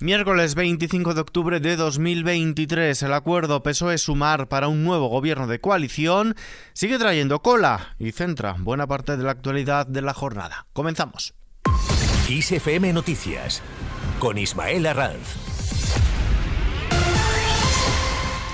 Miércoles 25 de octubre de 2023, el acuerdo PSOE-Sumar para un nuevo gobierno de coalición sigue trayendo cola y centra buena parte de la actualidad de la jornada. Comenzamos. ISFM Noticias con Ismael Arranz.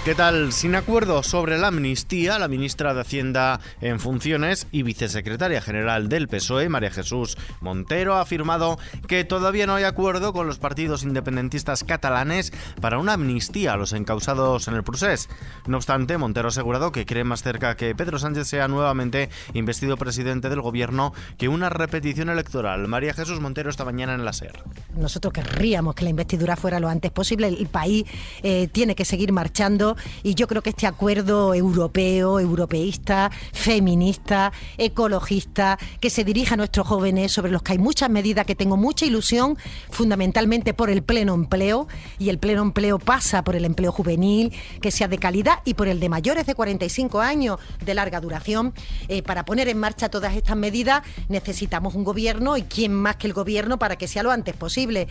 ¿Qué tal? Sin acuerdo sobre la amnistía, la ministra de Hacienda en funciones y vicesecretaria general del PSOE, María Jesús Montero, ha afirmado que todavía no hay acuerdo con los partidos independentistas catalanes para una amnistía a los encausados en el procés. No obstante, Montero ha asegurado que cree más cerca que Pedro Sánchez sea nuevamente investido presidente del gobierno que una repetición electoral. María Jesús Montero esta mañana en la SER. Nosotros querríamos que la investidura fuera lo antes posible. El país eh, tiene que seguir marchando y yo creo que este acuerdo europeo, europeísta, feminista, ecologista, que se dirige a nuestros jóvenes, sobre los que hay muchas medidas que tengo mucha ilusión, fundamentalmente por el pleno empleo, y el pleno empleo pasa por el empleo juvenil, que sea de calidad, y por el de mayores de 45 años de larga duración. Eh, para poner en marcha todas estas medidas necesitamos un gobierno y quién más que el gobierno para que sea lo antes posible.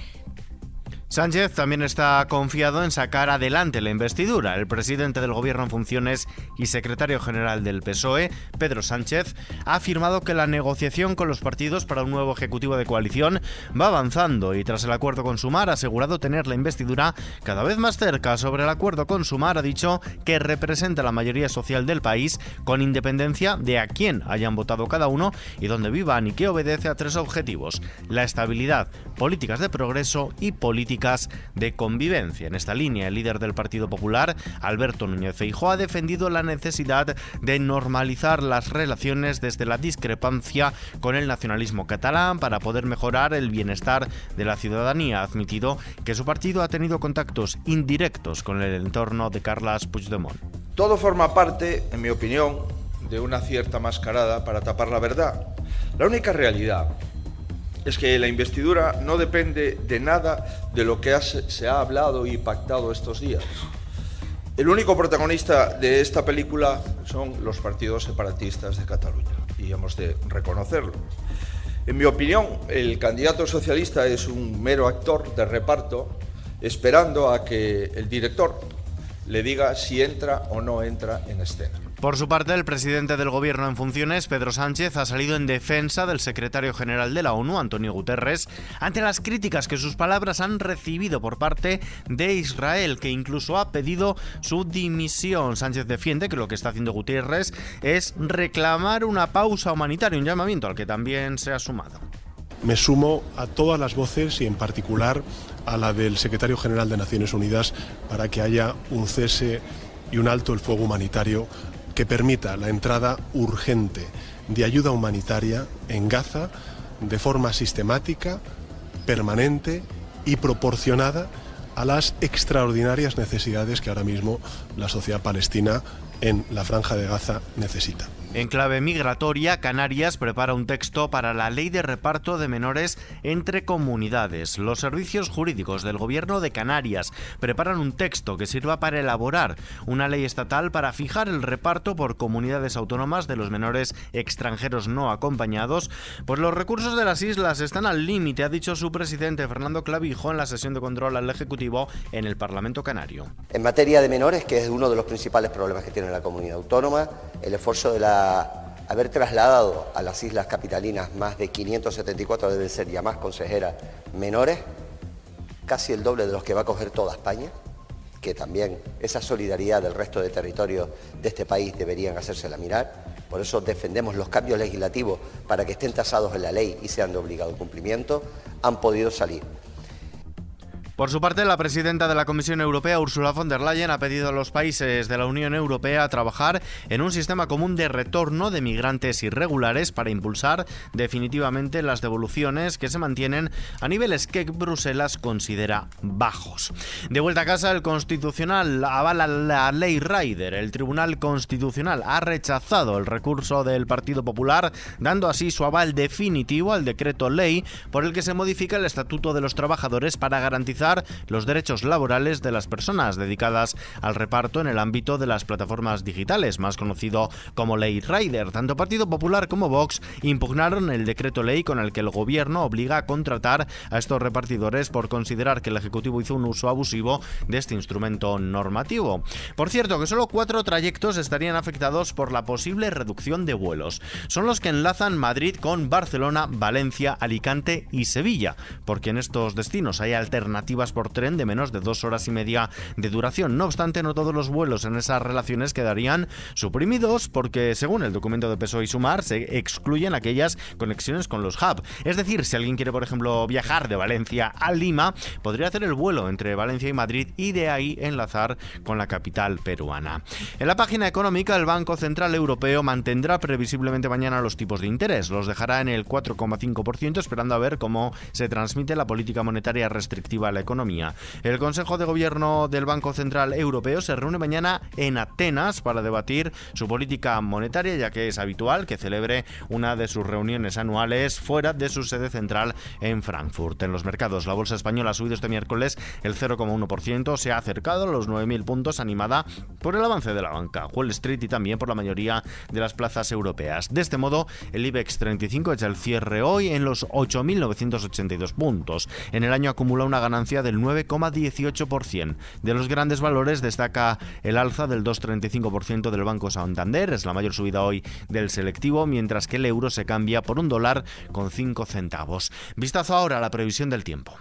Sánchez también está confiado en sacar adelante la investidura. El presidente del gobierno en funciones y secretario general del PSOE, Pedro Sánchez, ha afirmado que la negociación con los partidos para un nuevo ejecutivo de coalición va avanzando y tras el acuerdo con Sumar ha asegurado tener la investidura cada vez más cerca. Sobre el acuerdo con Sumar ha dicho que representa la mayoría social del país con independencia de a quién hayan votado cada uno y dónde vivan y que obedece a tres objetivos: la estabilidad, políticas de progreso y políticas de convivencia. En esta línea, el líder del Partido Popular, Alberto Núñez Feijóo, ha defendido la necesidad de normalizar las relaciones desde la discrepancia con el nacionalismo catalán para poder mejorar el bienestar de la ciudadanía. Ha admitido que su partido ha tenido contactos indirectos con el entorno de Carles Puigdemont. Todo forma parte, en mi opinión, de una cierta mascarada para tapar la verdad. La única realidad es que la investidura no depende de nada de lo que se ha hablado y pactado estos días. El único protagonista de esta película son los partidos separatistas de Cataluña y hemos de reconocerlo. En mi opinión, el candidato socialista es un mero actor de reparto esperando a que el director le diga si entra o no entra en escena. Por su parte, el presidente del gobierno en funciones, Pedro Sánchez, ha salido en defensa del secretario general de la ONU, Antonio Guterres, ante las críticas que sus palabras han recibido por parte de Israel, que incluso ha pedido su dimisión. Sánchez defiende que lo que está haciendo Guterres es reclamar una pausa humanitaria, un llamamiento al que también se ha sumado. Me sumo a todas las voces y en particular a la del secretario general de Naciones Unidas para que haya un cese y un alto el fuego humanitario que permita la entrada urgente de ayuda humanitaria en Gaza de forma sistemática, permanente y proporcionada a las extraordinarias necesidades que ahora mismo la sociedad palestina en la franja de Gaza necesita. En clave migratoria, Canarias prepara un texto para la ley de reparto de menores entre comunidades. Los servicios jurídicos del gobierno de Canarias preparan un texto que sirva para elaborar una ley estatal para fijar el reparto por comunidades autónomas de los menores extranjeros no acompañados. Pues los recursos de las islas están al límite, ha dicho su presidente Fernando Clavijo en la sesión de control al Ejecutivo en el Parlamento Canario. En materia de menores, que es uno de los principales problemas que tiene la comunidad autónoma, el esfuerzo de haber trasladado a las islas capitalinas más de 574, deben ser ya más consejeras menores, casi el doble de los que va a coger toda España, que también esa solidaridad del resto de territorios de este país deberían hacérsela mirar. Por eso defendemos los cambios legislativos para que estén tasados en la ley y sean de obligado cumplimiento. Han podido salir. Por su parte, la presidenta de la Comisión Europea, Ursula von der Leyen, ha pedido a los países de la Unión Europea trabajar en un sistema común de retorno de migrantes irregulares para impulsar definitivamente las devoluciones que se mantienen a niveles que Bruselas considera bajos. De vuelta a casa, el Constitucional avala la ley Rider. El Tribunal Constitucional ha rechazado el recurso del Partido Popular, dando así su aval definitivo al decreto ley por el que se modifica el Estatuto de los Trabajadores para garantizar garantizar los derechos laborales de las personas dedicadas al reparto en el ámbito de las plataformas digitales, más conocido como Ley Rider. Tanto Partido Popular como Vox impugnaron el decreto ley con el que el gobierno obliga a contratar a estos repartidores por considerar que el Ejecutivo hizo un uso abusivo de este instrumento normativo. Por cierto, que solo cuatro trayectos estarían afectados por la posible reducción de vuelos. Son los que enlazan Madrid con Barcelona, Valencia, Alicante y Sevilla, porque en estos destinos hay alternativas por tren de menos de dos horas y media de duración. No obstante, no todos los vuelos en esas relaciones quedarían suprimidos porque, según el documento de PSOE y Sumar, se excluyen aquellas conexiones con los hubs. Es decir, si alguien quiere, por ejemplo, viajar de Valencia a Lima, podría hacer el vuelo entre Valencia y Madrid y de ahí enlazar con la capital peruana. En la página económica, el Banco Central Europeo mantendrá previsiblemente mañana los tipos de interés. Los dejará en el 4,5%, esperando a ver cómo se transmite la política monetaria restrictiva a la economía. El Consejo de Gobierno del Banco Central Europeo se reúne mañana en Atenas para debatir su política monetaria, ya que es habitual que celebre una de sus reuniones anuales fuera de su sede central en Frankfurt. En los mercados, la bolsa española ha subido este miércoles el 0,1%, se ha acercado a los 9.000 puntos animada por el avance de la banca, Wall Street y también por la mayoría de las plazas europeas. De este modo, el IBEX 35 echa el cierre hoy en los 8.982 puntos. En el año acumula una ganancia del 9,18%. De los grandes valores destaca el alza del 2,35% del Banco Santander, es la mayor subida hoy del selectivo, mientras que el euro se cambia por un dólar con 5 centavos. Vistazo ahora a la previsión del tiempo.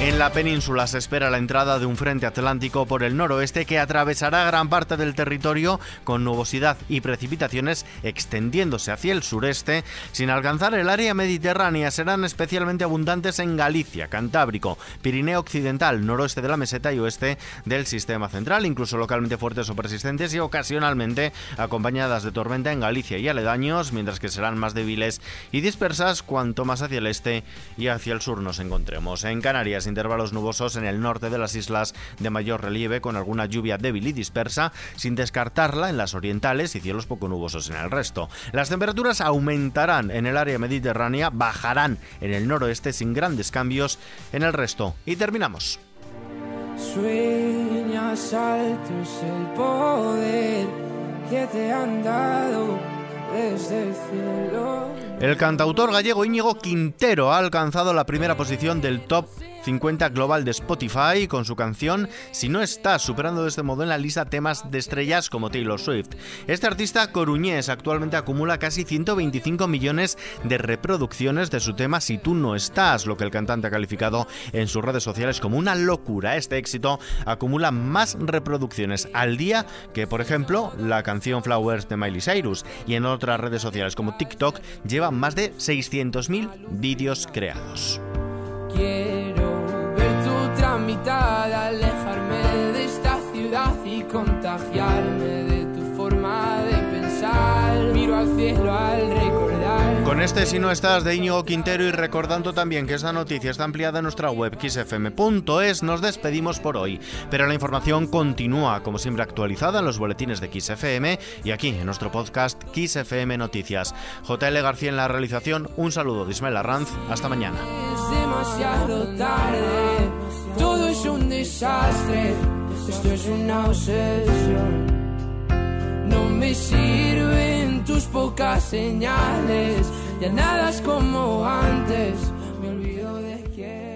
En la península se espera la entrada de un frente atlántico por el noroeste que atravesará gran parte del territorio con nubosidad y precipitaciones extendiéndose hacia el sureste sin alcanzar el área mediterránea. Serán especialmente abundantes en Galicia, Cantábrico, Pirineo Occidental, noroeste de la meseta y oeste del sistema central, incluso localmente fuertes o persistentes y ocasionalmente acompañadas de tormenta en Galicia y aledaños, mientras que serán más débiles y dispersas cuanto más hacia el este y hacia el sur nos encontremos. En Canarias, intervalos nubosos en el norte de las islas de mayor relieve con alguna lluvia débil y dispersa, sin descartarla en las orientales y cielos poco nubosos en el resto. Las temperaturas aumentarán en el área mediterránea, bajarán en el noroeste sin grandes cambios en el resto. Y terminamos. Sueñas altos el poder que te han dado desde el cielo. El cantautor gallego Íñigo Quintero ha alcanzado la primera posición del top 50 global de Spotify con su canción Si no estás, superando de este modo en la lista temas de estrellas como Taylor Swift. Este artista coruñés actualmente acumula casi 125 millones de reproducciones de su tema Si tú no estás, lo que el cantante ha calificado en sus redes sociales como una locura. Este éxito acumula más reproducciones al día que, por ejemplo, la canción Flowers de Miley Cyrus y en otras redes sociales como TikTok lleva más de 600.000 vídeos creados. Contagiarme de tu forma de pensar. Miro al cielo al recordar. Con este Si no estás de Íñigo Quintero y recordando también que esta noticia está ampliada en nuestra web xfm.es, nos despedimos por hoy. Pero la información continúa, como siempre, actualizada en los boletines de XFM y aquí en nuestro podcast XFM Noticias. JL García en la realización, un saludo de Ismael Arranz, hasta mañana. Es demasiado tarde, todo es un desastre, esto es una obsesión. No me sirven tus pocas señales, ya nada es como antes, me olvido de quién.